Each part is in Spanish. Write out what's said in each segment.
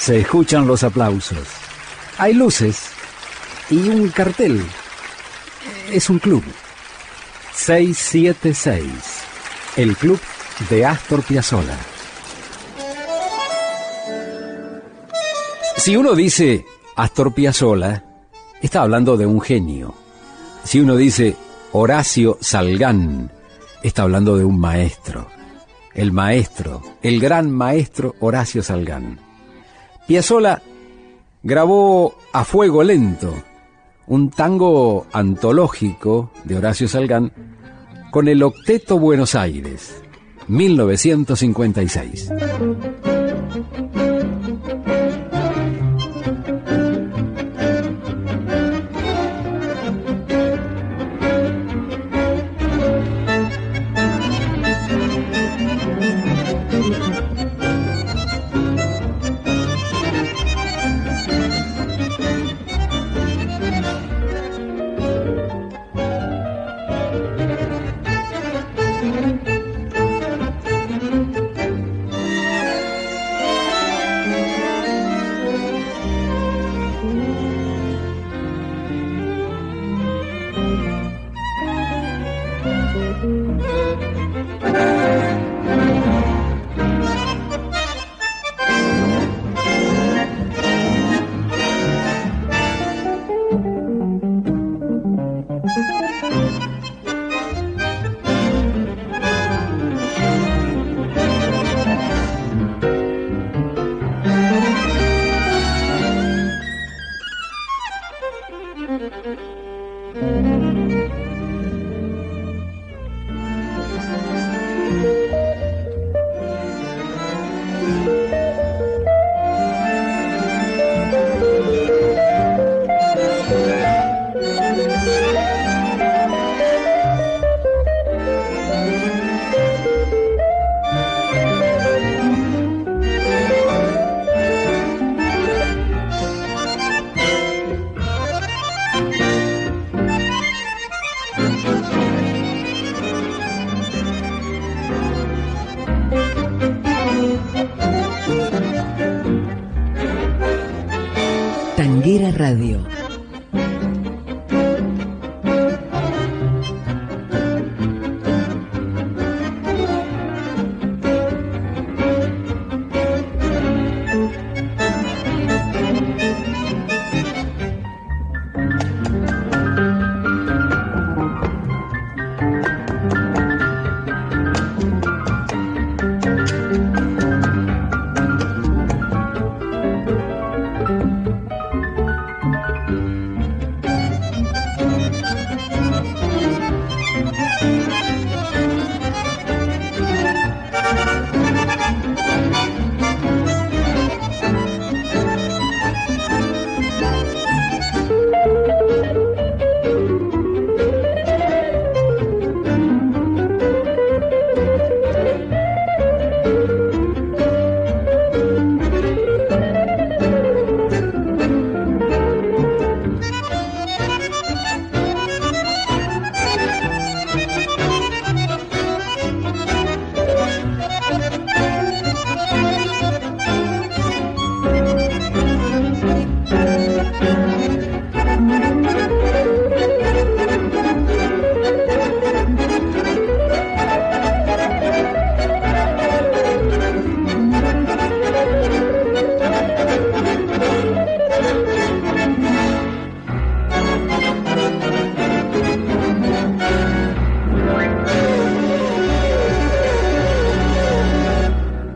Se escuchan los aplausos. Hay luces y un cartel. Es un club. 676. El club de Astor Piazzolla. Si uno dice Astor Piazzolla, está hablando de un genio. Si uno dice Horacio Salgán, está hablando de un maestro. El maestro, el gran maestro Horacio Salgán. Piazzolla grabó A Fuego Lento, un tango antológico de Horacio Salgán con el Octeto Buenos Aires, 1956. Radio.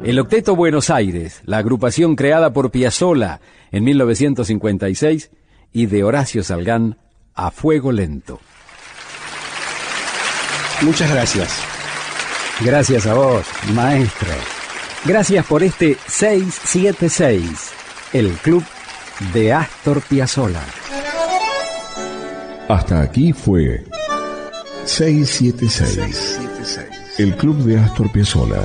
El Octeto Buenos Aires, la agrupación creada por Piazzolla en 1956 y de Horacio Salgán a fuego lento. Muchas gracias. Gracias a vos, maestro. Gracias por este 676, el club de Astor Piazzolla. Hasta aquí fue 676, el club de Astor Piazzolla